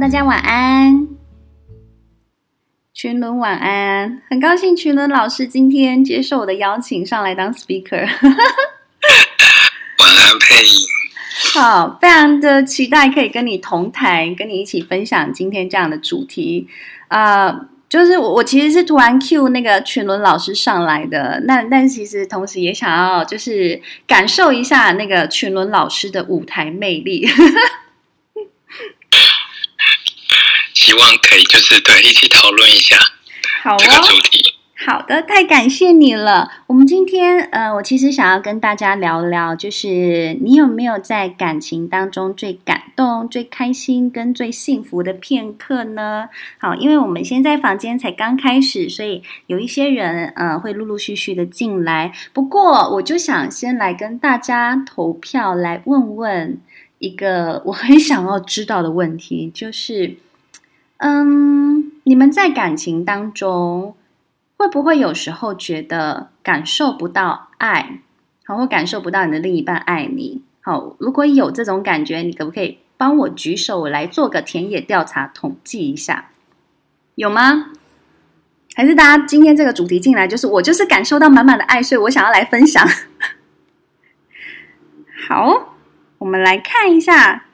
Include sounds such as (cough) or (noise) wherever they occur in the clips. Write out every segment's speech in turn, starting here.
大家晚安，群伦晚安，很高兴群伦老师今天接受我的邀请上来当 speaker。晚安，佩颖。好，非常的期待可以跟你同台，跟你一起分享今天这样的主题啊。就是我，我其实是突然 cue 那个群伦老师上来的，那但其实同时也想要就是感受一下那个群伦老师的舞台魅力，希望可以就是对一起讨论一下好这个主题。好的，太感谢你了。我们今天，呃，我其实想要跟大家聊聊，就是你有没有在感情当中最感动、最开心跟最幸福的片刻呢？好，因为我们现在房间才刚开始，所以有一些人，呃，会陆陆续续的进来。不过，我就想先来跟大家投票，来问问一个我很想要知道的问题，就是，嗯，你们在感情当中，会不会有时候觉得感受不到爱，好，或感受不到你的另一半爱你？好，如果有这种感觉，你可不可以帮我举手，我来做个田野调查，统计一下，有吗？还是大家今天这个主题进来，就是我就是感受到满满的爱，所以我想要来分享。(laughs) 好，我们来看一下，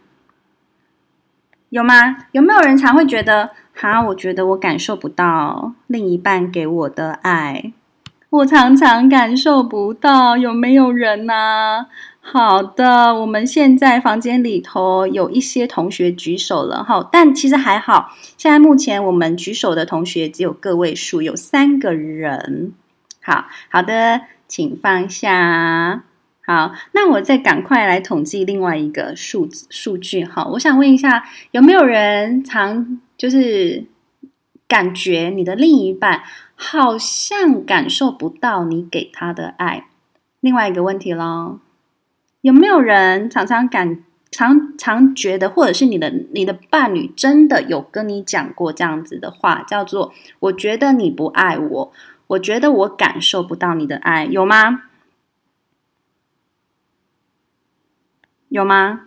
有吗？有没有人常会觉得？哈，我觉得我感受不到另一半给我的爱，我常常感受不到。有没有人呢？好的，我们现在房间里头有一些同学举手了，哈，但其实还好。现在目前我们举手的同学只有个位数，有三个人。好好的，请放下。好，那我再赶快来统计另外一个数字数据。哈，我想问一下，有没有人常？就是感觉你的另一半好像感受不到你给他的爱。另外一个问题咯，有没有人常常感常常觉得，或者是你的你的伴侣真的有跟你讲过这样子的话，叫做“我觉得你不爱我，我觉得我感受不到你的爱”，有吗？有吗？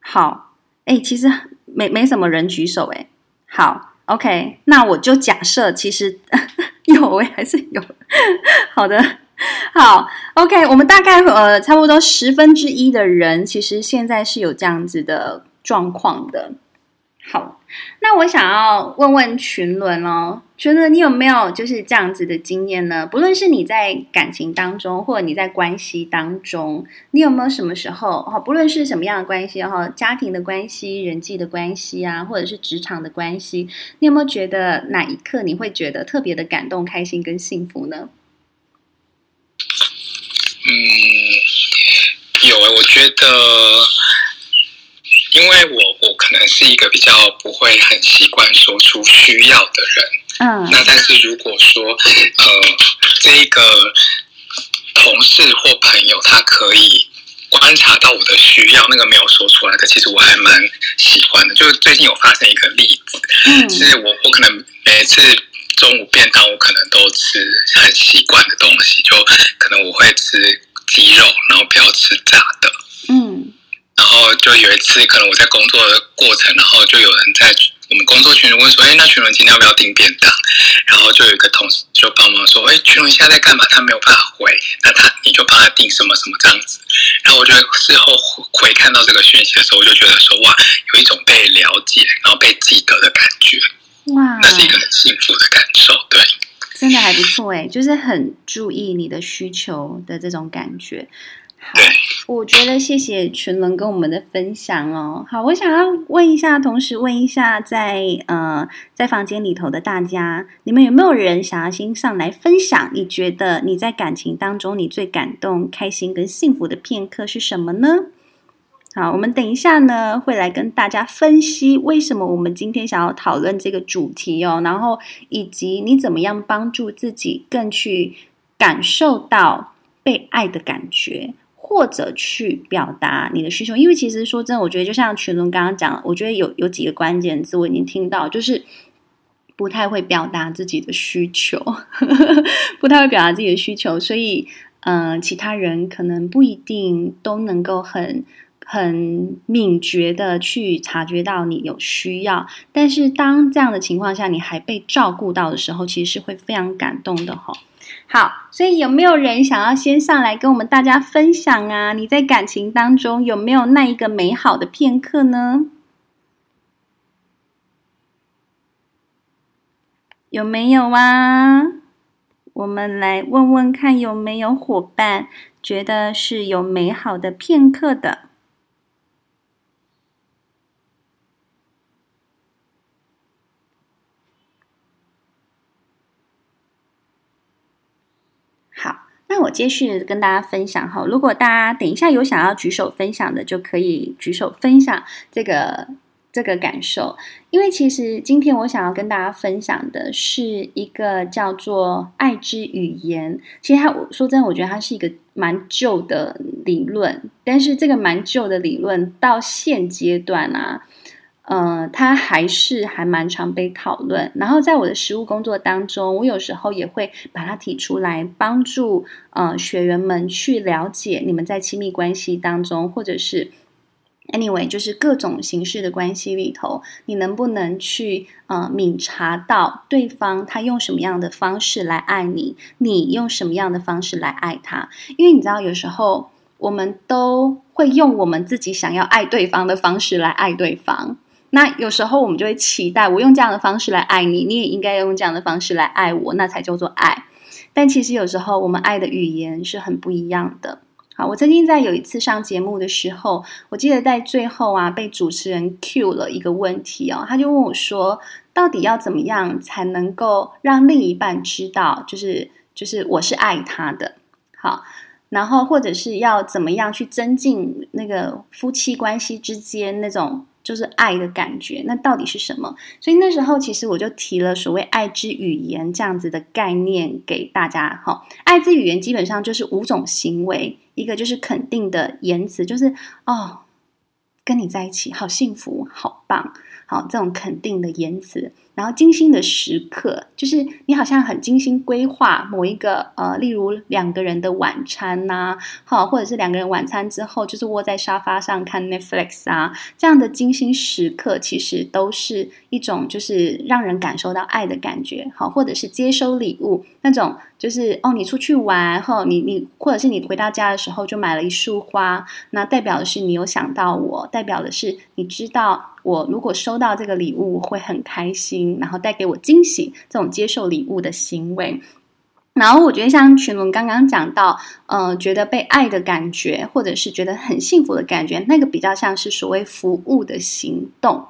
好，哎，其实。没没什么人举手哎，好，OK，那我就假设其实 (laughs) 有诶，还是有，好的，好，OK，我们大概呃差不多十分之一的人其实现在是有这样子的状况的。好，那我想要问问群伦哦，群伦，你有没有就是这样子的经验呢？不论是你在感情当中，或者你在关系当中，你有没有什么时候哈，不论是什么样的关系哈，家庭的关系、人际的关系啊，或者是职场的关系，你有没有觉得哪一刻你会觉得特别的感动、开心跟幸福呢？嗯，有诶，我觉得。因为我我可能是一个比较不会很习惯说出需要的人，嗯，那但是如果说呃这一个同事或朋友他可以观察到我的需要，那个没有说出来的，其实我还蛮喜欢的。就是最近有发生一个例子，嗯，是我我可能每次中午便当我可能都吃很习惯的东西，就可能我会吃鸡肉，然后不要吃炸的，嗯。然后就有一次，可能我在工作的过程，然后就有人在我们工作群里问说：“哎，那群伦今天要不要订便当？”然后就有一个同事就帮忙说：“哎，群伦现在在干嘛？他没有办法回，那他你就帮他订什么什么这样子。”然后我就事后回看到这个讯息的时候，我就觉得说：“哇，有一种被了解，然后被记得的感觉，哇，那是一个很幸福的感受。”对，真的还不错哎，就是很注意你的需求的这种感觉。好，我觉得谢谢群伦跟我们的分享哦。好，我想要问一下，同时问一下在，在呃在房间里头的大家，你们有没有人想要先上来分享？你觉得你在感情当中你最感动、开心跟幸福的片刻是什么呢？好，我们等一下呢会来跟大家分析为什么我们今天想要讨论这个主题哦，然后以及你怎么样帮助自己更去感受到被爱的感觉。或者去表达你的需求，因为其实说真的，我觉得就像群龙刚刚讲，我觉得有有几个关键字我已经听到，就是不太会表达自己的需求，(laughs) 不太会表达自己的需求，所以嗯、其他人可能不一定都能够很很敏觉的去察觉到你有需要，但是当这样的情况下，你还被照顾到的时候，其实是会非常感动的吼。好，所以有没有人想要先上来跟我们大家分享啊？你在感情当中有没有那一个美好的片刻呢？有没有啊？我们来问问看，有没有伙伴觉得是有美好的片刻的？好，那我接续跟大家分享哈。如果大家等一下有想要举手分享的，就可以举手分享这个。这个感受，因为其实今天我想要跟大家分享的是一个叫做“爱之语言”。其实它，我说真的，我觉得它是一个蛮旧的理论，但是这个蛮旧的理论到现阶段啊，呃，它还是还蛮常被讨论。然后在我的实务工作当中，我有时候也会把它提出来，帮助呃学员们去了解你们在亲密关系当中，或者是。Anyway，就是各种形式的关系里头，你能不能去呃敏察到对方他用什么样的方式来爱你，你用什么样的方式来爱他？因为你知道，有时候我们都会用我们自己想要爱对方的方式来爱对方。那有时候我们就会期待，我用这样的方式来爱你，你也应该用这样的方式来爱我，那才叫做爱。但其实有时候我们爱的语言是很不一样的。好，我曾经在有一次上节目的时候，我记得在最后啊，被主持人 cue 了一个问题哦，他就问我说，到底要怎么样才能够让另一半知道，就是就是我是爱他的，好，然后或者是要怎么样去增进那个夫妻关系之间那种。就是爱的感觉，那到底是什么？所以那时候其实我就提了所谓“爱之语言”这样子的概念给大家。哈，爱之语言基本上就是五种行为，一个就是肯定的言辞，就是哦，跟你在一起好幸福，好棒。好，这种肯定的言辞，然后精心的时刻，就是你好像很精心规划某一个呃，例如两个人的晚餐呐、啊，好，或者是两个人晚餐之后就是窝在沙发上看 Netflix 啊，这样的精心时刻，其实都是一种就是让人感受到爱的感觉，好，或者是接收礼物那种，就是哦，你出去玩后，你你或者是你回到家的时候就买了一束花，那代表的是你有想到我，代表的是你知道。我如果收到这个礼物，会很开心，然后带给我惊喜，这种接受礼物的行为。然后我觉得像群伦刚刚讲到，呃，觉得被爱的感觉，或者是觉得很幸福的感觉，那个比较像是所谓服务的行动。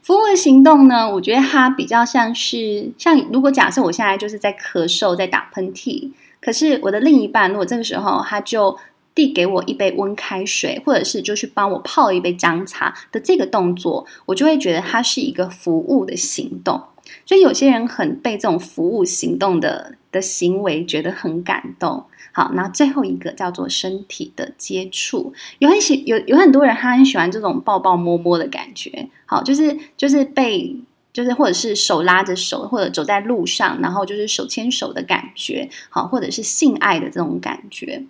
服务的行动呢，我觉得它比较像是，像如果假设我现在就是在咳嗽，在打喷嚏，可是我的另一半如果这个时候他就。递给我一杯温开水，或者是就去帮我泡一杯姜茶的这个动作，我就会觉得它是一个服务的行动。所以有些人很被这种服务行动的的行为觉得很感动。好，那最后一个叫做身体的接触，有很喜有有很多人他很喜欢这种抱抱摸摸的感觉。好，就是就是被就是或者是手拉着手，或者走在路上，然后就是手牵手的感觉。好，或者是性爱的这种感觉。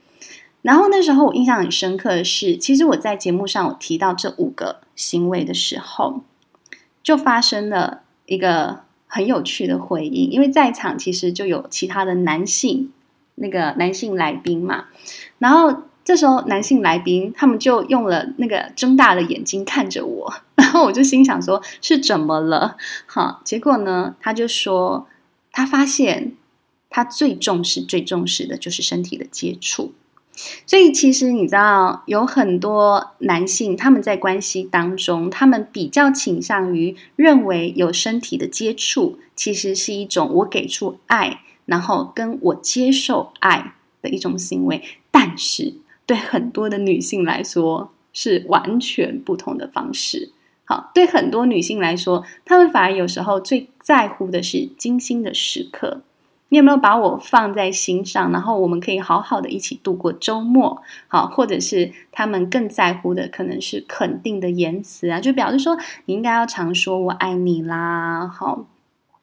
然后那时候我印象很深刻的是，其实我在节目上我提到这五个行为的时候，就发生了一个很有趣的回应，因为在场其实就有其他的男性那个男性来宾嘛，然后这时候男性来宾他们就用了那个睁大了眼睛看着我，(laughs) 然后我就心想说是怎么了？好，结果呢，他就说他发现他最重视最重视的就是身体的接触。所以，其实你知道，有很多男性他们在关系当中，他们比较倾向于认为有身体的接触，其实是一种我给出爱，然后跟我接受爱的一种行为。但是，对很多的女性来说，是完全不同的方式。好，对很多女性来说，她们反而有时候最在乎的是精心的时刻。你有没有把我放在心上？然后我们可以好好的一起度过周末，好，或者是他们更在乎的可能是肯定的言辞啊，就表示说你应该要常说我爱你啦，好，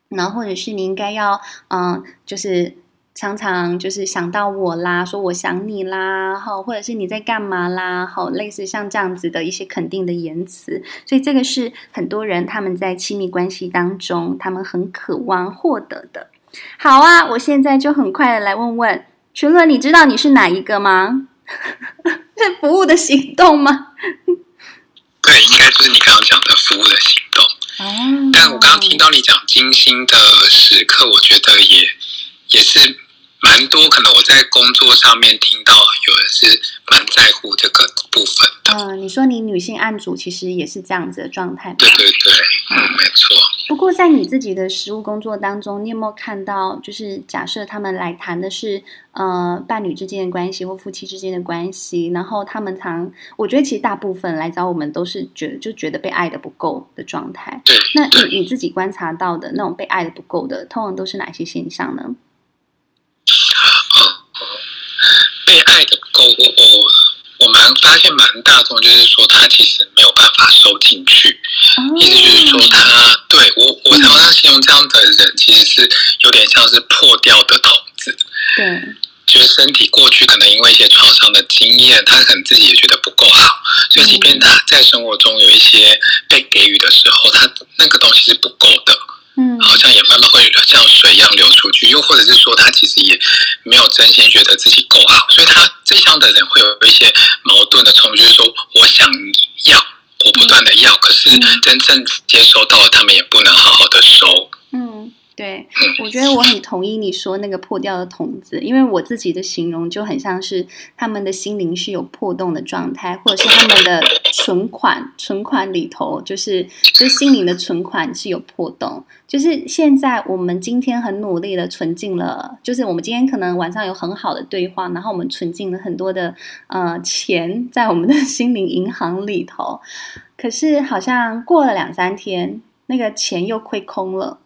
然后或者是你应该要嗯，就是常常就是想到我啦，说我想你啦，好，或者是你在干嘛啦，好，类似像这样子的一些肯定的言辞，所以这个是很多人他们在亲密关系当中，他们很渴望获得的。好啊，我现在就很快的来问问群伦，你知道你是哪一个吗？(laughs) 是服务的行动吗？对，应该就是你刚刚讲的服务的行动。哦，但我刚刚听到你讲精心的时刻，我觉得也也是。蛮多，可能我在工作上面听到有人是蛮在乎这个部分的。嗯，你说你女性案主其实也是这样子的状态。对对对，嗯，没错。不过在你自己的实务工作当中，你有没有看到，就是假设他们来谈的是呃伴侣之间的关系或夫妻之间的关系，然后他们常，我觉得其实大部分来找我们都是觉得就觉得被爱的不够的状态。对。那你你自己观察到的那种被爱的不够的，通常都是哪些现象呢？被爱的不够，我我我们发现蛮大众，就是说他其实没有办法收进去，意思就是说他对我我常常形容这样的人，其实是有点像是破掉的桶子，对，就是身体过去可能因为一些创伤的经验，他可能自己也觉得不够好，所以即便他在生活中有一些被给予的时候，他那个东西是不够的。嗯，好像也慢慢会像水一样流出去，又或者是说他其实也没有真心觉得自己够好，所以他这样的人会有一些矛盾的冲突，就是说我想要，我不断的要，可是真正接收到了，他们也不能好好的收。嗯。对，我觉得我很同意你说那个破掉的桶子，因为我自己的形容就很像是他们的心灵是有破洞的状态，或者是他们的存款存款里头，就是就是心灵的存款是有破洞。就是现在我们今天很努力的存进了，就是我们今天可能晚上有很好的对话，然后我们存进了很多的呃钱在我们的 (laughs) 心灵银行里头，可是好像过了两三天，那个钱又亏空了。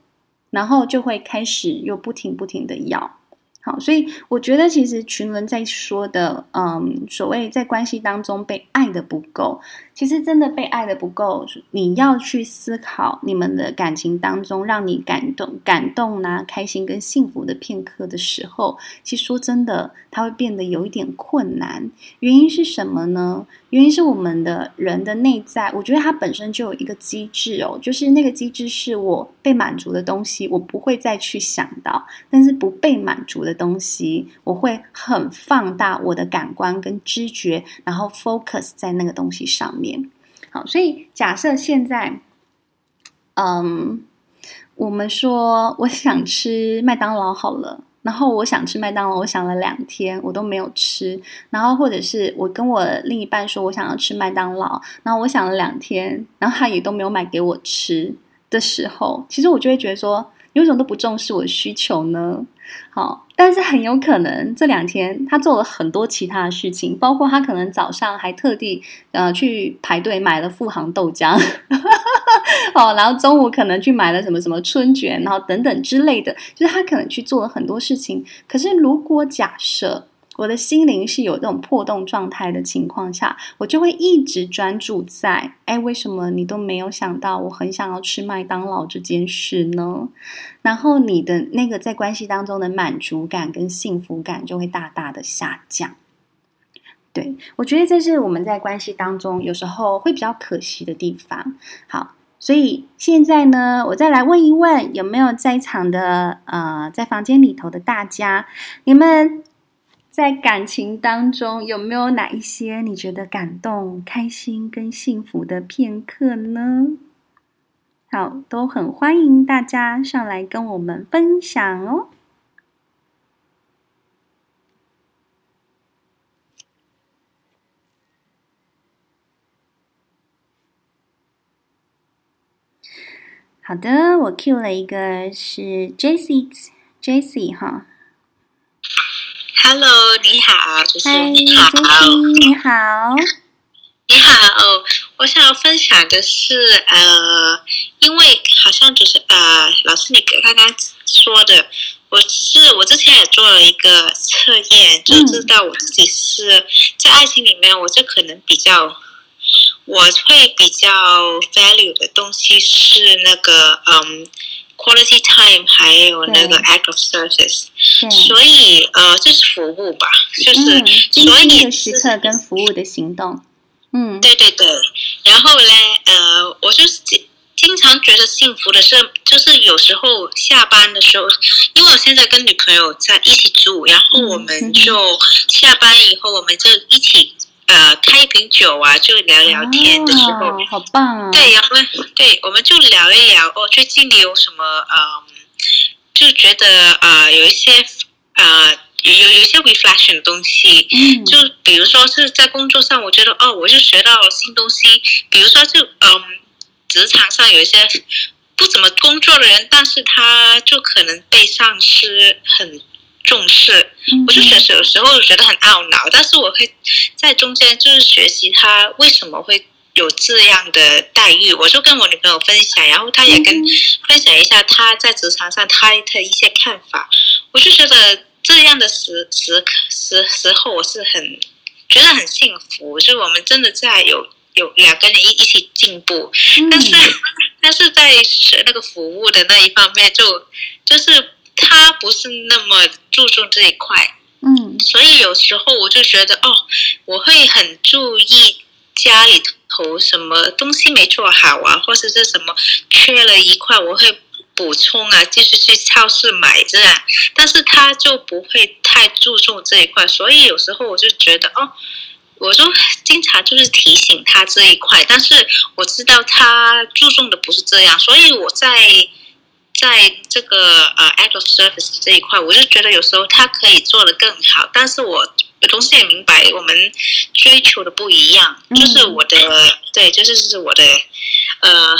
然后就会开始又不停不停的要，好，所以我觉得其实群伦在说的，嗯，所谓在关系当中被爱的不够。其实真的被爱的不够，你要去思考你们的感情当中让你感动、感动呐、开心跟幸福的片刻的时候，其实说真的，它会变得有一点困难。原因是什么呢？原因是我们的人的内在，我觉得它本身就有一个机制哦，就是那个机制是我被满足的东西，我不会再去想到；但是不被满足的东西，我会很放大我的感官跟知觉，然后 focus 在那个东西上面。好，所以假设现在，嗯，我们说我想吃麦当劳好了，然后我想吃麦当劳，我想了两天，我都没有吃，然后或者是我跟我另一半说我想要吃麦当劳，然后我想了两天，然后他也都没有买给我吃的时候，其实我就会觉得说，你为什么都不重视我的需求呢？好，但是很有可能这两天他做了很多其他的事情，包括他可能早上还特地呃去排队买了富航豆浆，(laughs) 哦，然后中午可能去买了什么什么春卷，然后等等之类的，就是他可能去做了很多事情。可是如果假设，我的心灵是有这种破洞状态的情况下，我就会一直专注在，哎，为什么你都没有想到我很想要吃麦当劳这件事呢？然后你的那个在关系当中的满足感跟幸福感就会大大的下降。对，我觉得这是我们在关系当中有时候会比较可惜的地方。好，所以现在呢，我再来问一问，有没有在场的呃，在房间里头的大家，你们？在感情当中，有没有哪一些你觉得感动、开心跟幸福的片刻呢？好，都很欢迎大家上来跟我们分享哦。好的，我 Q 了一个是 Jessie，Jessie 哈。Hello，你好，主持人你好，你好，你好。我想要分享的是，呃，因为好像就是呃，老师你刚刚说的，我是我之前也做了一个测验，就知道我自己是在爱情里面，我就可能比较，我会比较 value 的东西是那个，嗯。quality time，还有那个 act of service，所以呃，这是服务吧，就是、嗯、所以的时刻跟服务的行动，嗯，对对对。然后嘞，呃，我就是经经常觉得幸福的是，就是有时候下班的时候，因为我现在跟女朋友在一起住，然后我们就下班以后，我们就一起。呃，开一瓶酒啊，就聊聊天的时候，哦、好棒啊！对，然后对，我们就聊一聊哦，最近你有什么嗯，就觉得呃，有一些呃，有有一些 reflection 的东西，嗯，就比如说是在工作上，我觉得哦，我就学到了新东西，比如说就嗯，职场上有一些不怎么工作的人，但是他就可能被上司很。重视，我就觉得有时候觉得很懊恼，但是我会在中间就是学习他为什么会有这样的待遇，我就跟我女朋友分享，然后她也跟分享一下她在职场上她的一些看法，我就觉得这样的时时时时候我是很觉得很幸福，就我们真的在有有两个人一一起进步，但是但是在那个服务的那一方面就就是。他不是那么注重这一块，嗯，所以有时候我就觉得哦，我会很注意家里头什么东西没做好啊，或者是什么缺了一块，我会补充啊，继续去超市买这样。但是他就不会太注重这一块，所以有时候我就觉得哦，我就经常就是提醒他这一块，但是我知道他注重的不是这样，所以我在。在这个呃 act of service 这一块，我就觉得有时候它可以做得更好，但是我同时也明白我们追求的不一样，嗯、就是我的对，就是是我的呃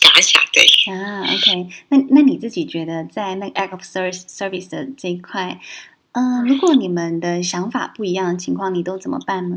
感想对。啊，OK，那那你自己觉得在那个 act of service service 的这一块，嗯、呃，如果你们的想法不一样的情况，你都怎么办呢？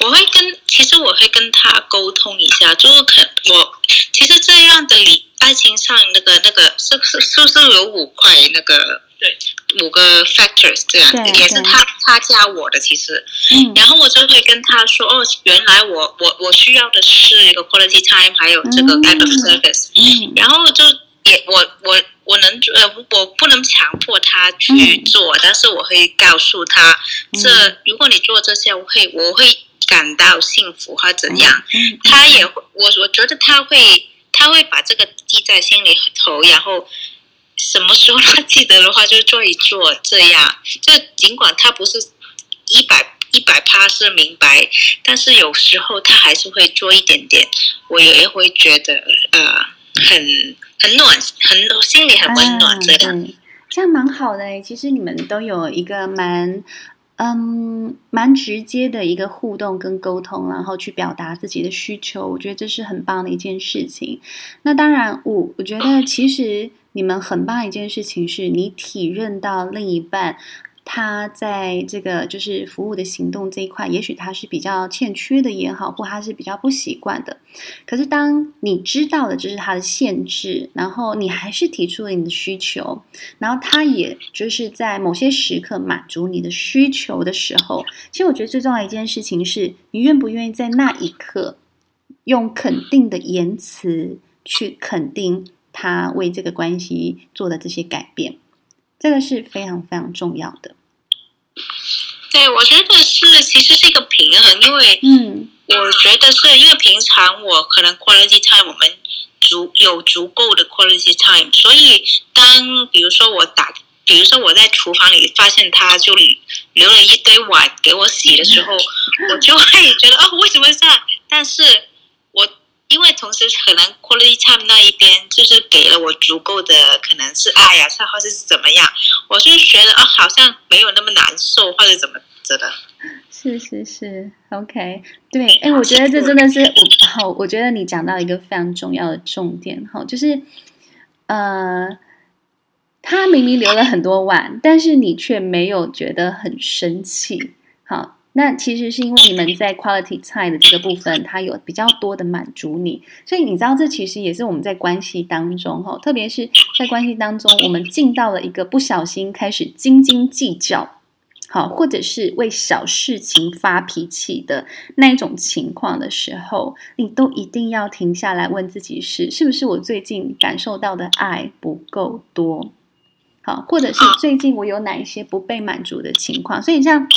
我会跟，其实我会跟他沟通一下，就是可我其实这样的理。爱情上那个那个是是是不是有五块那个对。五个 factors 这样也是他他加我的其实，嗯，然后我就会跟他说哦，原来我我我需要的是一个 quality time，还有这个 act of service，嗯，然后就也我我我能呃我不能强迫他去做，嗯，但是我会告诉他，这如果你做这些，我会我会感到幸福或怎样，嗯，他也会我我觉得他会。他会把这个记在心里头，然后什么时候他记得的话，就做一做这样。(laughs) 就尽管他不是一百一百趴是明白，但是有时候他还是会做一点点，我也会觉得呃很很暖，很心里很温暖这样。嗯，这样蛮好的诶，其实你们都有一个蛮。嗯，蛮直接的一个互动跟沟通，然后去表达自己的需求，我觉得这是很棒的一件事情。那当然，我我觉得其实你们很棒一件事情是你体认到另一半。他在这个就是服务的行动这一块，也许他是比较欠缺的也好，或他是比较不习惯的。可是当你知道了这是他的限制，然后你还是提出了你的需求，然后他也就是在某些时刻满足你的需求的时候，其实我觉得最重要的一件事情是你愿不愿意在那一刻用肯定的言辞去肯定他为这个关系做的这些改变，这个是非常非常重要的。对，我觉得是，其实是一个平衡，因为，嗯，我觉得是因为平常我可能 quality time 我们足有足够的 quality time，所以当比如说我打，比如说我在厨房里发现他就留了一堆碗给我洗的时候，我就会觉得哦，为什么这样？但是。因为同时可能 quality time 那一边就是给了我足够的可能是爱呀，或者是怎么样，我就觉得啊，好像没有那么难受或者怎么着的。是是是，OK，对，哎，我觉得这真的是我好，我觉得你讲到一个非常重要的重点，哈，就是呃，他明明留了很多碗，但是你却没有觉得很生气，好。那其实是因为你们在 quality time 的这个部分，它有比较多的满足你，所以你知道这其实也是我们在关系当中哈，特别是在关系当中，我们进到了一个不小心开始斤斤计较，好，或者是为小事情发脾气的那一种情况的时候，你都一定要停下来问自己是：是不是我最近感受到的爱不够多？好，或者是最近我有哪一些不被满足的情况？所以像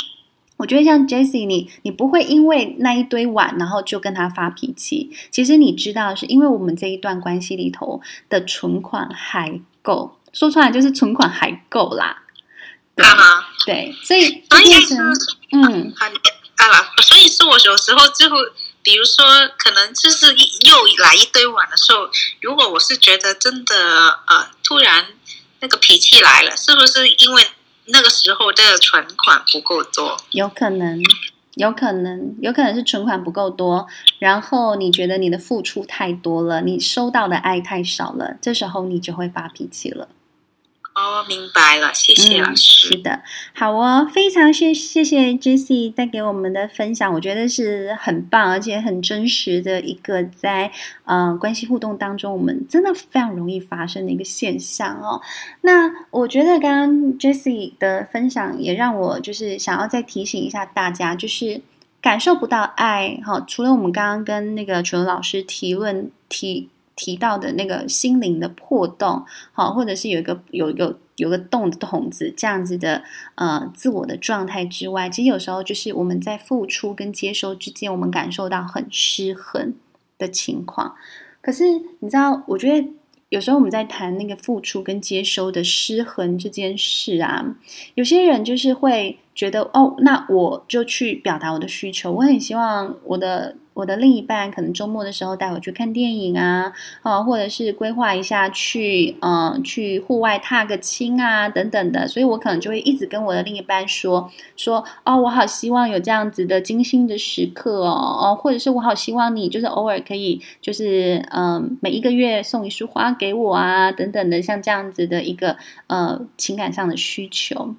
我觉得像 Jessie，你你不会因为那一堆碗，然后就跟他发脾气。其实你知道，是因为我们这一段关系里头的存款还够，说出来就是存款还够啦。对，对，所以就变成嗯，啊，所以是我有时候就会，比如说，可能就是又来一堆碗的时候，如果我是觉得真的呃，突然那个脾气来了，是不是因为那个时候的存款不够多？有可能，有可能，有可能是存款不够多，然后你觉得你的付出太多了，你收到的爱太少了，这时候你就会发脾气了。哦，明白了，谢谢老师。嗯，是的，好哦，非常谢谢谢 Jessie 带给我们的分享，我觉得是很棒，而且很真实的一个在呃关系互动当中，我们真的非常容易发生的一个现象哦。那我觉得刚刚 Jessie 的分享也让我就是想要再提醒一下大家，就是感受不到爱哈，哦，除了我们刚刚跟那个楚老师提问提。提到的那个心灵的破洞，好，或者是有一个有有有个洞的筒子这样子的呃自我的状态之外，其实有时候就是我们在付出跟接收之间，我们感受到很失衡的情况。可是你知道，我觉得有时候我们在谈那个付出跟接收的失衡这件事啊，有些人就是会觉得哦，那我就去表达我的需求，我很希望我的。我的另一半可能周末的时候带我去看电影啊，啊，或者是规划一下去，嗯、去户外踏个青啊，等等的。所以我可能就会一直跟我的另一半说说，哦，我好希望有这样子的精心的时刻哦，哦，或者是我好希望你就是偶尔可以，就是嗯、每一个月送一束花给我啊，等等的，像这样子的一个呃情感上的需求。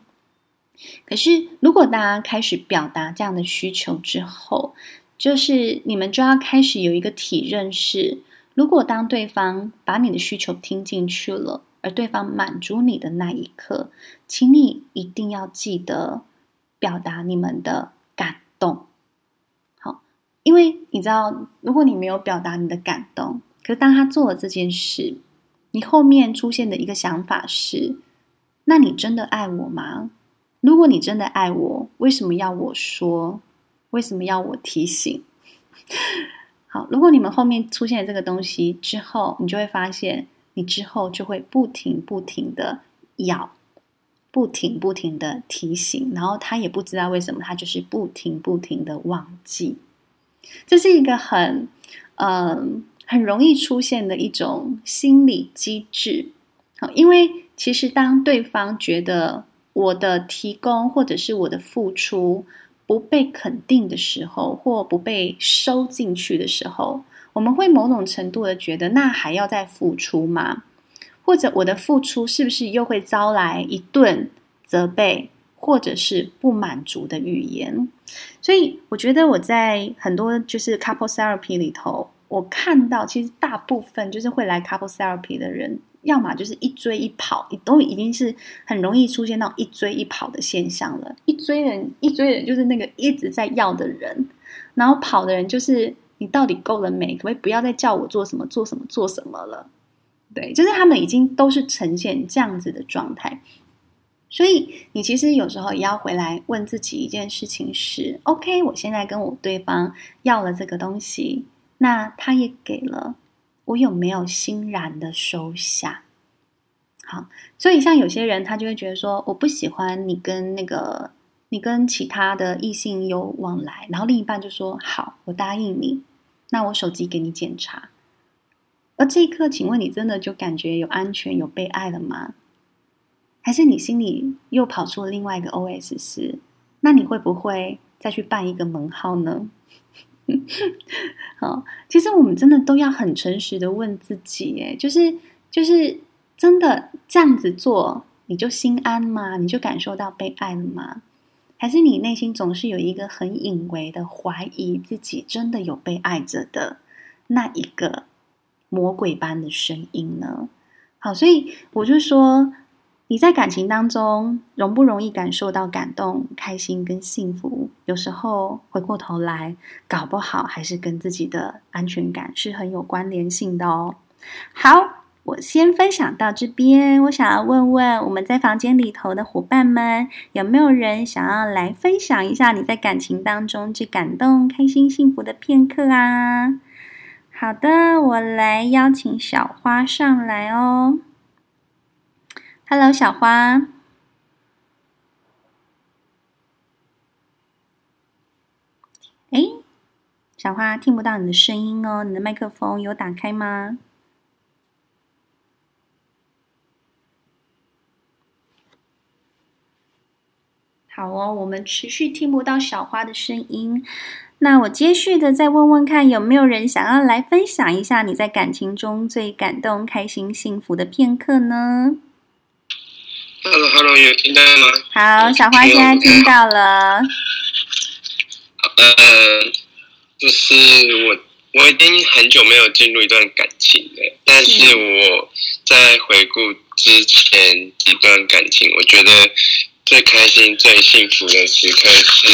可是如果大家开始表达这样的需求之后，就是你们就要开始有一个体认是，如果当对方把你的需求听进去了，而对方满足你的那一刻，请你一定要记得表达你们的感动。好，因为你知道，如果你没有表达你的感动，可是当他做了这件事，你后面出现的一个想法是：那你真的爱我吗？如果你真的爱我，为什么要我说？为什么要我提醒？(laughs) 好，如果你们后面出现这个东西之后，你就会发现，你之后就会不停不停的咬，不停不停的提醒，然后他也不知道为什么，他就是不停不停的忘记。这是一个很嗯很容易出现的一种心理机制。好，因为其实当对方觉得我的提供或者是我的付出，不被肯定的时候，或不被收进去的时候，我们会某种程度的觉得，那还要再付出吗？或者我的付出是不是又会招来一顿责备，或者是不满足的语言？所以，我觉得我在很多就是 couple therapy 里头，我看到其实大部分就是会来 couple therapy 的人。要么就是一追一跑，都已经是很容易出现到一追一跑的现象了。一追人，一追人就是那个一直在要的人，然后跑的人就是你到底够了没？可不可以不要再叫我做什么做什么做什么了？对，就是他们已经都是呈现这样子的状态。所以你其实有时候也要回来问自己一件事情是：OK，我现在跟我对方要了这个东西，那他也给了。我有没有欣然的收下？好，所以像有些人，他就会觉得说，我不喜欢你跟那个你跟其他的异性有往来，然后另一半就说好，我答应你，那我手机给你检查。而这一刻，请问你真的就感觉有安全、有被爱了吗？还是你心里又跑出了另外一个 OS 是，那你会不会再去办一个门号呢？(laughs) 好，其实我们真的都要很诚实的问自己，哎，就是就是真的这样子做，你就心安吗？你就感受到被爱了吗？还是你内心总是有一个很隐微的怀疑自己真的有被爱着的那一个魔鬼般的声音呢？好，所以我就说，你在感情当中容不容易感受到感动、开心跟幸福？有时候回过头来，搞不好还是跟自己的安全感是很有关联性的哦。好，我先分享到这边。我想要问问我们在房间里头的伙伴们，有没有人想要来分享一下你在感情当中最感动、开心、幸福的片刻啊？好的，我来邀请小花上来哦。Hello，小花。哎，小花听不到你的声音哦，你的麦克风有打开吗？好哦，我们持续听不到小花的声音。那我接续的再问问看，有没有人想要来分享一下你在感情中最感动、开心、幸福的片刻呢？Hello，Hello，有听到吗？好，小花现在听到了。呃，就是我，我已经很久没有进入一段感情了，但是我在回顾之前几段感情，我觉得最开心、最幸福的时刻是，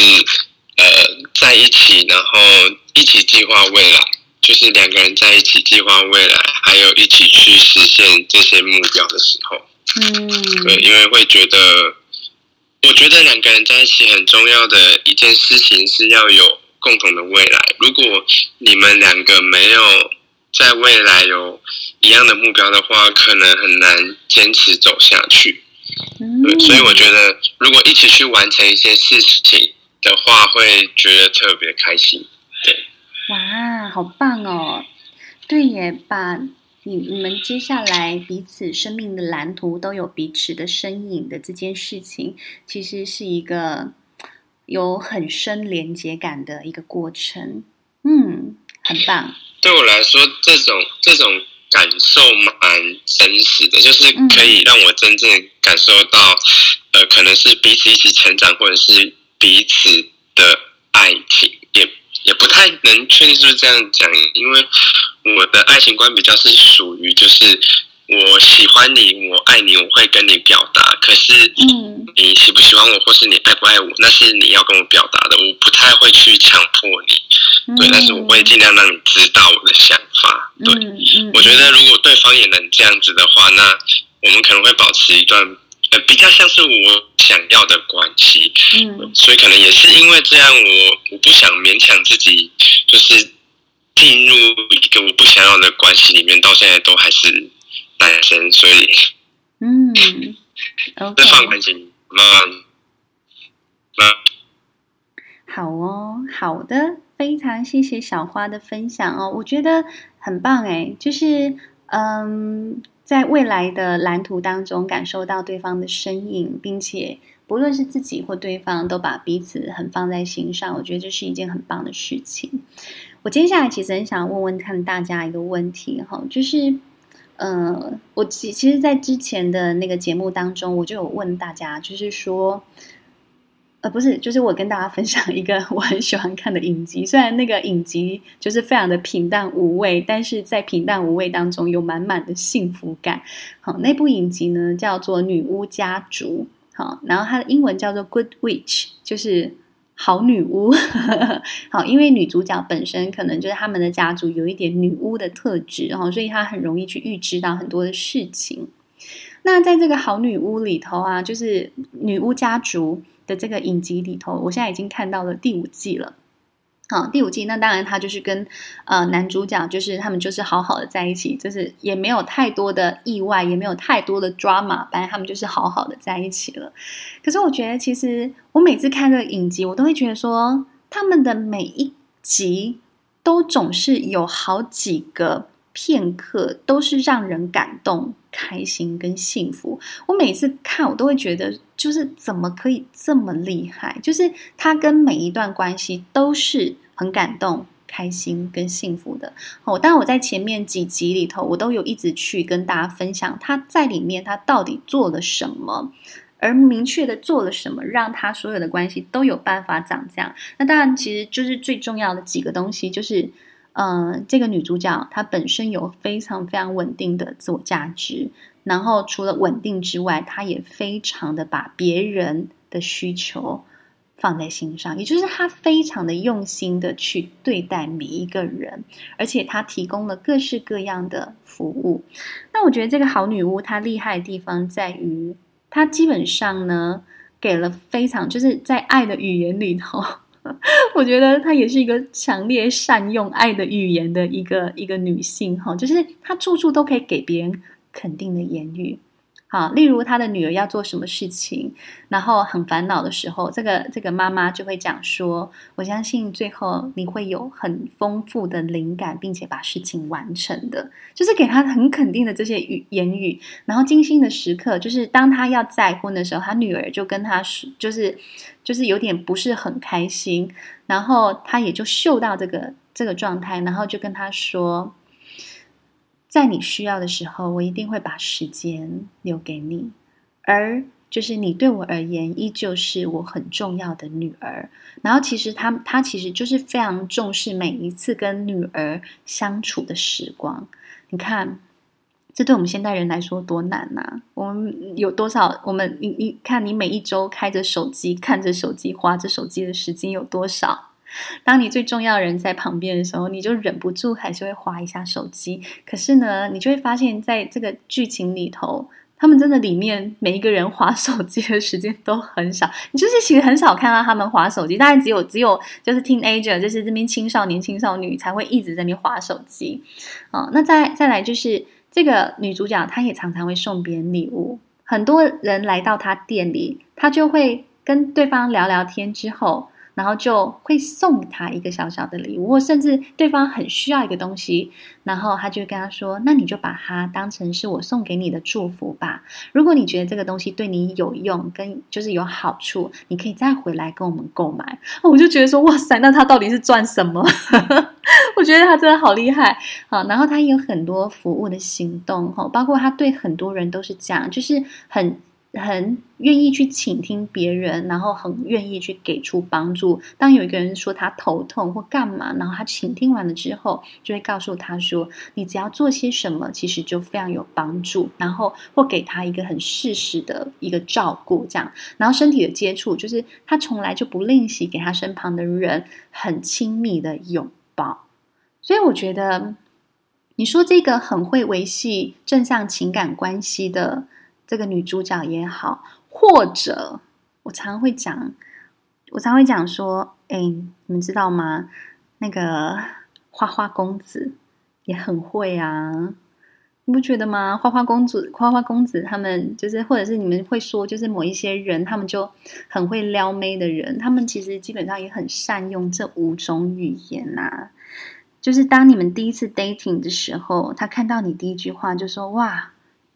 呃，在一起，然后一起计划未来，就是两个人在一起计划未来，还有一起去实现这些目标的时候。嗯，对，因为会觉得，我觉得两个人在一起很重要的一件事情是要有共同的未来。如果你们两个没有在未来有一样的目标的话，可能很难坚持走下去。对，所以我觉得，如果一起去完成一些事情的话，会觉得特别开心。对，哇，好棒哦！对耶，把。你你们接下来彼此生命的蓝图都有彼此的身影的这件事情，其实是一个有很深连接感的一个过程。嗯，很棒。对我来说，这种这种感受蛮真实的，就是可以让我真正感受到，嗯、呃，可能是彼此一起成长，或者是彼此的爱情，也也不太能确定是不是这样讲，因为。我的爱情观比较是属于，就是我喜欢你，我爱你，我会跟你表达。可是，嗯，你喜不喜欢我，或是你爱不爱我，那是你要跟我表达的。我不太会去强迫你，对，但是我会尽量让你知道我的想法。对，我觉得如果对方也能这样子的话，那我们可能会保持一段呃比较像是我想要的关系。嗯，所以可能也是因为这样，我我不想勉强自己，就是。进入一个我不想要的关系里面，到现在都还是单身，所以嗯，(laughs) 这段感情慢慢慢好哦，好的，非常谢谢小花的分享哦，我觉得很棒哎，就是嗯，在未来的蓝图当中感受到对方的身影，并且不论是自己或对方都把彼此很放在心上，我觉得这是一件很棒的事情。我接下来其实很想问问看大家一个问题哈，就是，呃，我其其实，在之前的那个节目当中，我就有问大家，就是说，呃，不是，就是我跟大家分享一个 (laughs) 我很喜欢看的影集，虽然那个影集就是非常的平淡无味，但是在平淡无味当中有满满的幸福感。好，那部影集呢叫做《女巫家族》，好，然后它的英文叫做《Good Witch》，就是。好女巫，(laughs) 好，因为女主角本身可能就是他们的家族有一点女巫的特质，然后所以她很容易去预知到很多的事情。那在这个好女巫里头啊，就是女巫家族的这个影集里头，我现在已经看到了第五季了。好，第五季那当然他就是跟呃男主角就是他们就是好好的在一起，就是也没有太多的意外，也没有太多的 drama，反正他们就是好好的在一起了。可是我觉得其实我每次看这个影集，我都会觉得说他们的每一集都总是有好几个片刻都是让人感动、开心跟幸福。我每次看我都会觉得就是怎么可以这么厉害？就是他跟每一段关系都是。很感动、开心跟幸福的哦。当然，我在前面几集里头，我都有一直去跟大家分享他在里面他到底做了什么，而明确的做了什么，让他所有的关系都有办法长这样。那当然，其实就是最重要的几个东西，就是嗯、这个女主角她本身有非常非常稳定的自我价值，然后除了稳定之外，她也非常的把别人的需求放在心上，也就是她非常的用心的去对待每一个人，而且她提供了各式各样的服务。那我觉得这个好女巫她厉害的地方在于，她基本上呢给了非常就是在爱的语言里头，(laughs) 我觉得她也是一个强烈善用爱的语言的一个一个女性哈，就是她处处都可以给别人肯定的言语。好，例如她的女儿要做什么事情，然后很烦恼的时候，这个这个妈妈就会讲说：“我相信最后你会有很丰富的灵感，并且把事情完成的。”就是给她很肯定的这些语言语。然后精心的时刻，就是当她要再婚的时候，她女儿就跟她说，就是就是有点不是很开心，然后他也就嗅到这个这个状态，然后就跟他说。在你需要的时候，我一定会把时间留给你，而就是你对我而言，依旧是我很重要的女儿。然后，其实他他其实就是非常重视每一次跟女儿相处的时光。你看，这对我们现代人来说多难呐、我们有多少？我们你你看，你每一周开着手机，看着手机，划着手机的时间有多少？当你最重要的人在旁边的时候，你就忍不住还是会划一下手机。可是呢，你就会发现，在这个剧情里头，他们真的里面每一个人划手机的时间都很少。你就是其实很少看到他们划手机，大概只有只有就是 teenager，就是这边青少年、青少女才会一直在那边划手机。哦，那再再来就是这个女主角，她也常常会送别人礼物。很多人来到她店里，她就会跟对方聊聊天之后。然后就会送他一个小小的礼物，或甚至对方很需要一个东西，然后他就跟他说：“那你就把它当成是我送给你的祝福吧。如果你觉得这个东西对你有用，跟就是有好处，你可以再回来跟我们购买。”我就觉得说：“哇塞，那他到底是赚什么？” (laughs) 我觉得他真的好厉害。好，然后他有很多服务的行动，哈，包括他对很多人都是这样，就是很。很愿意去倾听别人，然后很愿意去给出帮助。当有一个人说他头痛或干嘛，然后他倾听完了之后，就会告诉他说：“你只要做些什么，其实就非常有帮助。”然后或给他一个很适时的一个照顾，这样。然后身体的接触，就是他从来就不吝惜给他身旁的人很亲密的拥抱。所以我觉得，你说这个很会维系正向情感关系的。这个女主角也好，或者我常会讲，我常会讲说，哎，你们知道吗？那个花花公子也很会啊，你不觉得吗？花花公子、花花公子他们就是，或者是你们会说，就是某一些人，他们就很会撩妹的人，他们其实基本上也很善用这五种语言呐、就是当你们第一次 dating 的时候，他看到你第一句话就说：“哇。”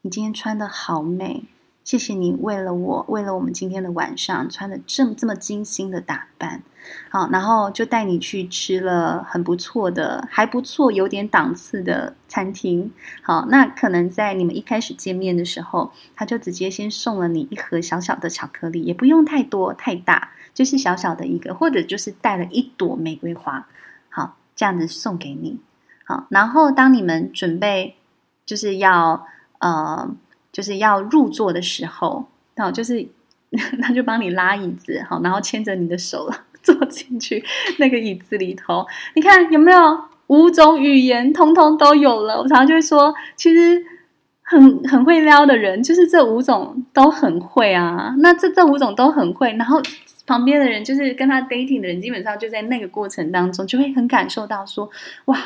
你今天穿得好美，谢谢你为了我，为了我们今天的晚上穿的这么这么精心的打扮，好，然后就带你去吃了很不错的，还不错，有点档次的餐厅。好，那可能在你们一开始见面的时候，他就直接先送了你一盒小小的巧克力，也不用太多太大，就是小小的一个，或者就是带了一朵玫瑰花，好，这样子送给你。好，然后当你们准备就是要。呃，就是要入座的时候，然后就是 (laughs) 他就帮你拉椅子，好，然后牵着你的手坐进去 (laughs) 那个椅子里头。你看有没有五种语言，通通都有了。我常常就会说，其实很很会撩的人，就是这五种都很会啊。那这这五种都很会，然后旁边的人，就是跟他 dating 的人，基本上就在那个过程当中，就会很感受到说，哇，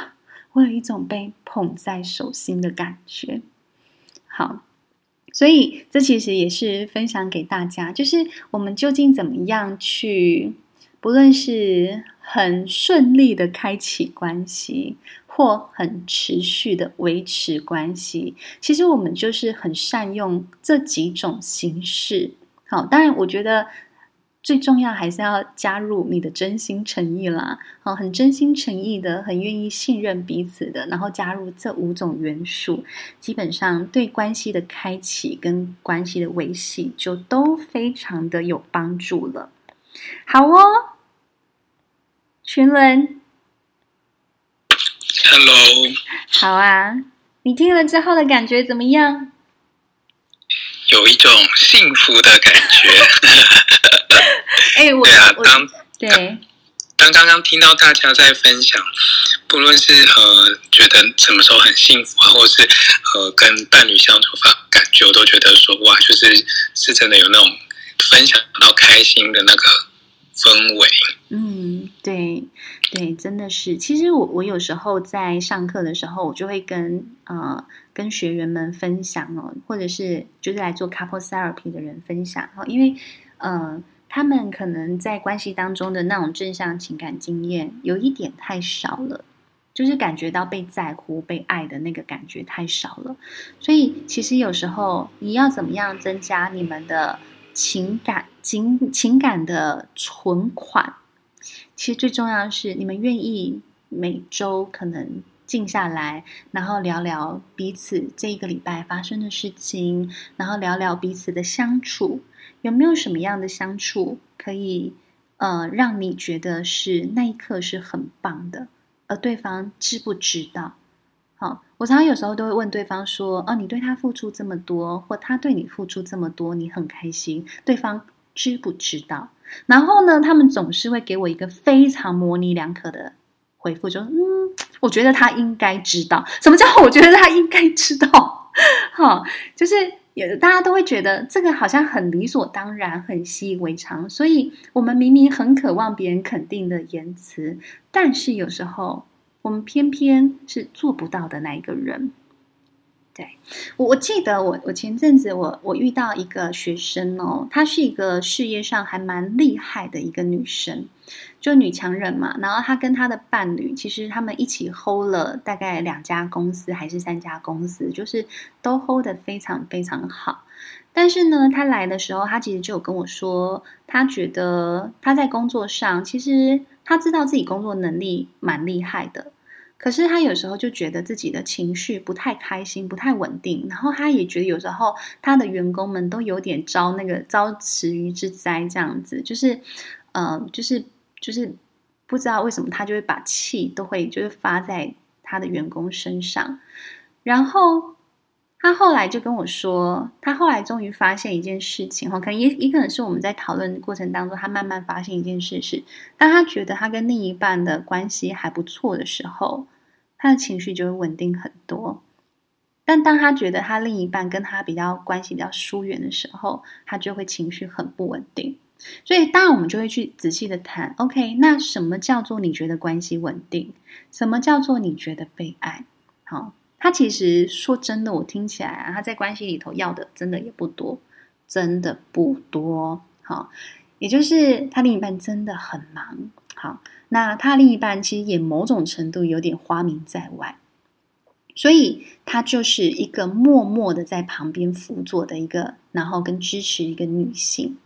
我有一种被捧在手心的感觉。好，所以这其实也是分享给大家，就是我们究竟怎么样去，不论是很顺利的开启关系，或很持续的维持关系，其实我们就是很善用这几种形式。好，当然我觉得。最重要还是要加入你的真心诚意啦，哦，很真心诚意的，很愿意信任彼此的，然后加入这五种元素，基本上对关系的开启跟关系的维系就都非常的有帮助了。好哦，群伦，Hello，好啊，你听了之后的感觉怎么样？有一种幸福的感觉。(laughs) (laughs) 哎、欸，我对啊，当对。当刚刚听到大家在分享，不论是呃觉得什么时候很幸福啊，或者是呃跟伴侣相处法感觉，我都觉得说哇，就是是真的有那种分享到开心的那个氛围。嗯，对对，真的是。其实我我有时候在上课的时候，我就会跟呃跟学员们分享哦，或者是就是来做 couple therapy 的人分享哦，因为呃。他们可能在关系当中的那种正向情感经验有一点太少了，就是感觉到被在乎、被爱的那个感觉太少了。所以，其实有时候你要怎么样增加你们的情感、情情感的存款？其实最重要的是，你们愿意每周可能静下来，然后聊聊彼此这一个礼拜发生的事情，然后聊聊彼此的相处。有没有什么样的相处可以，呃，让你觉得是那一刻是很棒的，而对方知不知道？好，我常常有时候都会问对方说：“哦，你对他付出这么多，或他对你付出这么多，你很开心，对方知不知道？”然后呢，他们总是会给我一个非常模棱两可的回复，说：“嗯，我觉得他应该知道。”什么叫我觉得他应该知道？(laughs) 好，就是。有的大家都会觉得这个好像很理所当然，很习以为常，所以我们明明很渴望别人肯定的言辞，但是有时候我们偏偏是做不到的那一个人。对，我我记得我我前阵子我我遇到一个学生哦，她是一个事业上还蛮厉害的一个女生。就女强人嘛，然后她跟她的伴侣，其实他们一起 hold 了大概两家公司还是三家公司，就是都 hold 得非常非常好。但是呢，她来的时候，她其实就有跟我说，她觉得她在工作上，其实她知道自己工作能力蛮厉害的，可是她有时候就觉得自己的情绪不太开心，不太稳定。然后她也觉得有时候她的员工们都有点遭那个遭池鱼之灾这样子，就是，呃，就是。就是不知道为什么他就会把气都会就是发在他的员工身上，然后他后来就跟我说，他后来终于发现一件事情哈，可能也也可能是我们在讨论过程当中，他慢慢发现一件事是，当他觉得他跟另一半的关系还不错的时候，他的情绪就会稳定很多，但当他觉得他另一半跟他比较关系比较疏远的时候，他就会情绪很不稳定。所以，当然我们就会去仔细的谈。OK，那什么叫做你觉得关系稳定？什么叫做你觉得被爱？好，他其实说真的，我听起来啊，他在关系里头要的真的也不多，真的不多。好，也就是他另一半真的很忙。好，那他另一半其实也某种程度有点花名在外，所以他就是一个默默的在旁边辅佐的一个，然后跟支持一个女性。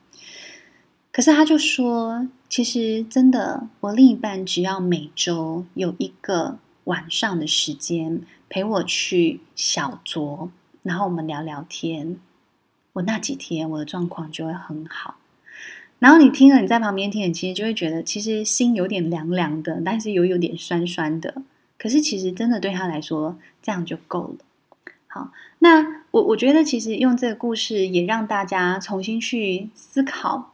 可是他就说，其实真的，我另一半只要每周有一个晚上的时间陪我去小酌，然后我们聊聊天，我那几天我的状况就会很好。然后你听了，你在旁边听，其实就会觉得，其实心有点凉凉的，但是又有点酸酸的。可是其实真的对他来说，这样就够了。好，那我我觉得，其实用这个故事也让大家重新去思考。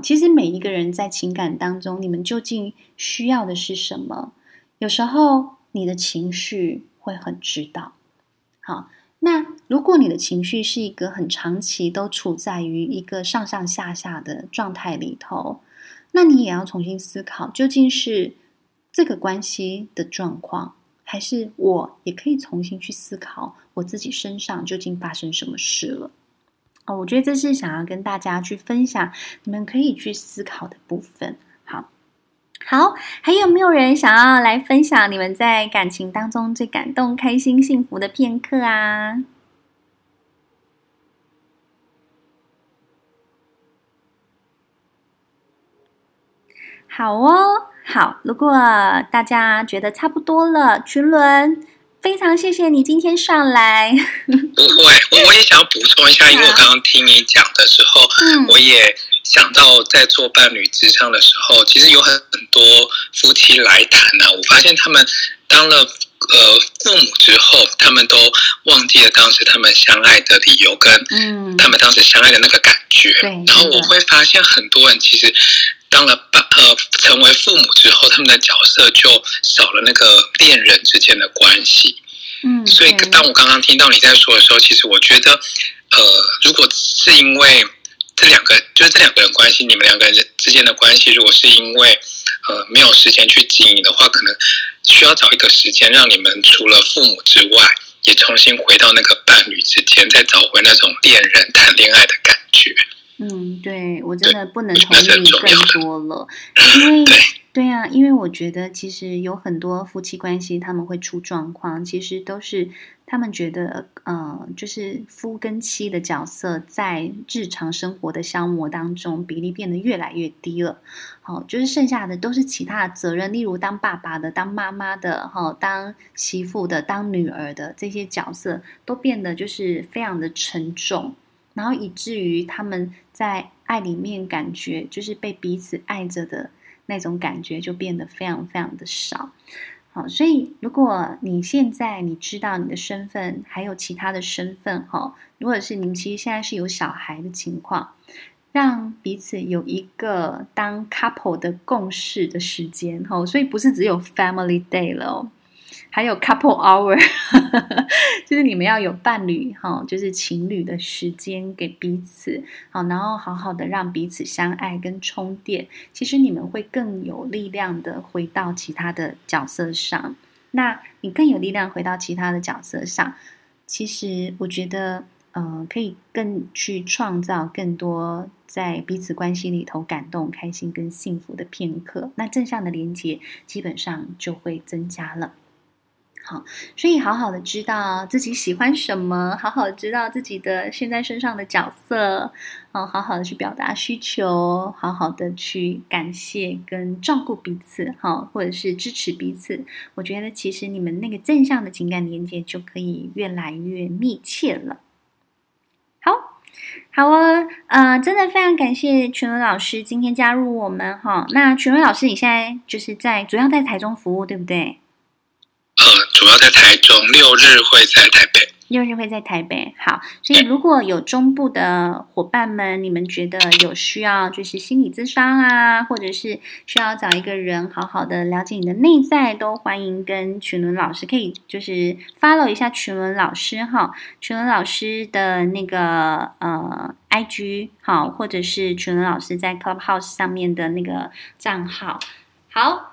其实每一个人在情感当中，你们究竟需要的是什么？有时候你的情绪会很知道。好，那如果你的情绪是一个很长期都处在于一个上上下下的状态里头，那你也要重新思考，究竟是这个关系的状况，还是我也可以重新去思考我自己身上究竟发生什么事了。哦，我觉得这是想要跟大家去分享，你们可以去思考的部分。好，好，还有没有人想要来分享你们在感情当中最感动、开心、幸福的片刻啊？好哦，好。如果大家觉得差不多了，群伦。非常谢谢你今天上来。不会，我我也想要补充一下，(laughs) 因为我刚刚听你讲的时候，嗯，我也想到在做伴侣之上的时候，其实有很很多夫妻来谈呢、啊。我发现他们当了呃父母之后，他们都忘记了当时他们相爱的理由跟嗯，他们当时相爱的那个感觉。嗯、然后我会发现很多人其实当了爸呃成为父母之后，他们的角色就少了那个恋人之间的关系。嗯，所以当我刚刚听到你在说的时候，其实我觉得呃，如果是因为这两个就是这两个人关系，你们两个人之间的关系，如果是因为呃没有时间去经营的话，可能需要找一个时间，让你们除了父母之外，也重新回到那个伴侣之间，再找回那种恋人谈恋爱的感觉。嗯，对，我真的不能同意你更多了，(laughs) 因为。对啊，因为我觉得其实有很多夫妻关系他们会出状况，其实都是他们觉得，呃，就是夫跟妻的角色在日常生活的消磨当中比例变得越来越低了。好、哦，就是剩下的都是其他的责任，例如当爸爸的、当妈妈的、哈、哦、当媳妇的、当女儿的这些角色都变得就是非常的沉重，然后以至于他们在爱里面感觉就是被彼此爱着的。那种感觉就变得非常非常的少，好，所以如果你现在你知道你的身份还有其他的身份，哈，如果是你们其实现在是有小孩的情况，让彼此有一个当 couple 的共事的时间，哈，所以不是只有 family day 了。还有 couple hour，(laughs) 就是你们要有伴侣哈，就是情侣的时间给彼此好，然后好好的让彼此相爱跟充电。其实你们会更有力量的回到其他的角色上。那你更有力量回到其他的角色上，其实我觉得，呃，可以更去创造更多在彼此关系里头感动、开心跟幸福的片刻。那正向的连接基本上就会增加了。好，所以好好的知道自己喜欢什么，好好知道自己的现在身上的角色，好好的去表达需求，好好的去感谢跟照顾彼此，好，或者是支持彼此。我觉得其实你们那个正向的情感连接就可以越来越密切了。好，好哦，呃，真的非常感谢群伦老师今天加入我们哈。那群伦老师，你现在就是在主要在台中服务，对不对？主要在台中，六日会在台北。六日会在台北，好。所以如果有中部的伙伴们，你们觉得有需要，就是心理咨商啊，或者是需要找一个人好好的了解你的内在，都欢迎跟群伦老师可以就是 follow 一下群伦老师哈，群伦老师的那个呃 IG 好，或者是群伦老师在 Clubhouse 上面的那个账号，好。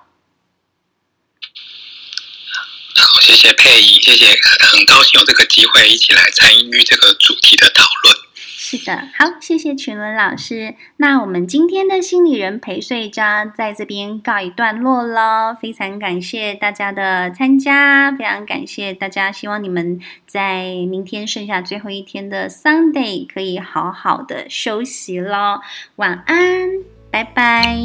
好谢谢佩仪，谢谢，很高兴有这个机会一起来参与这个主题的讨论。是的，好，谢谢群伦老师。那我们今天的心理人陪睡家在这边告一段落了，非常感谢大家的参加，非常感谢大家，希望你们在明天剩下最后一天的 Sunday 可以好好的休息咯。晚安，拜拜。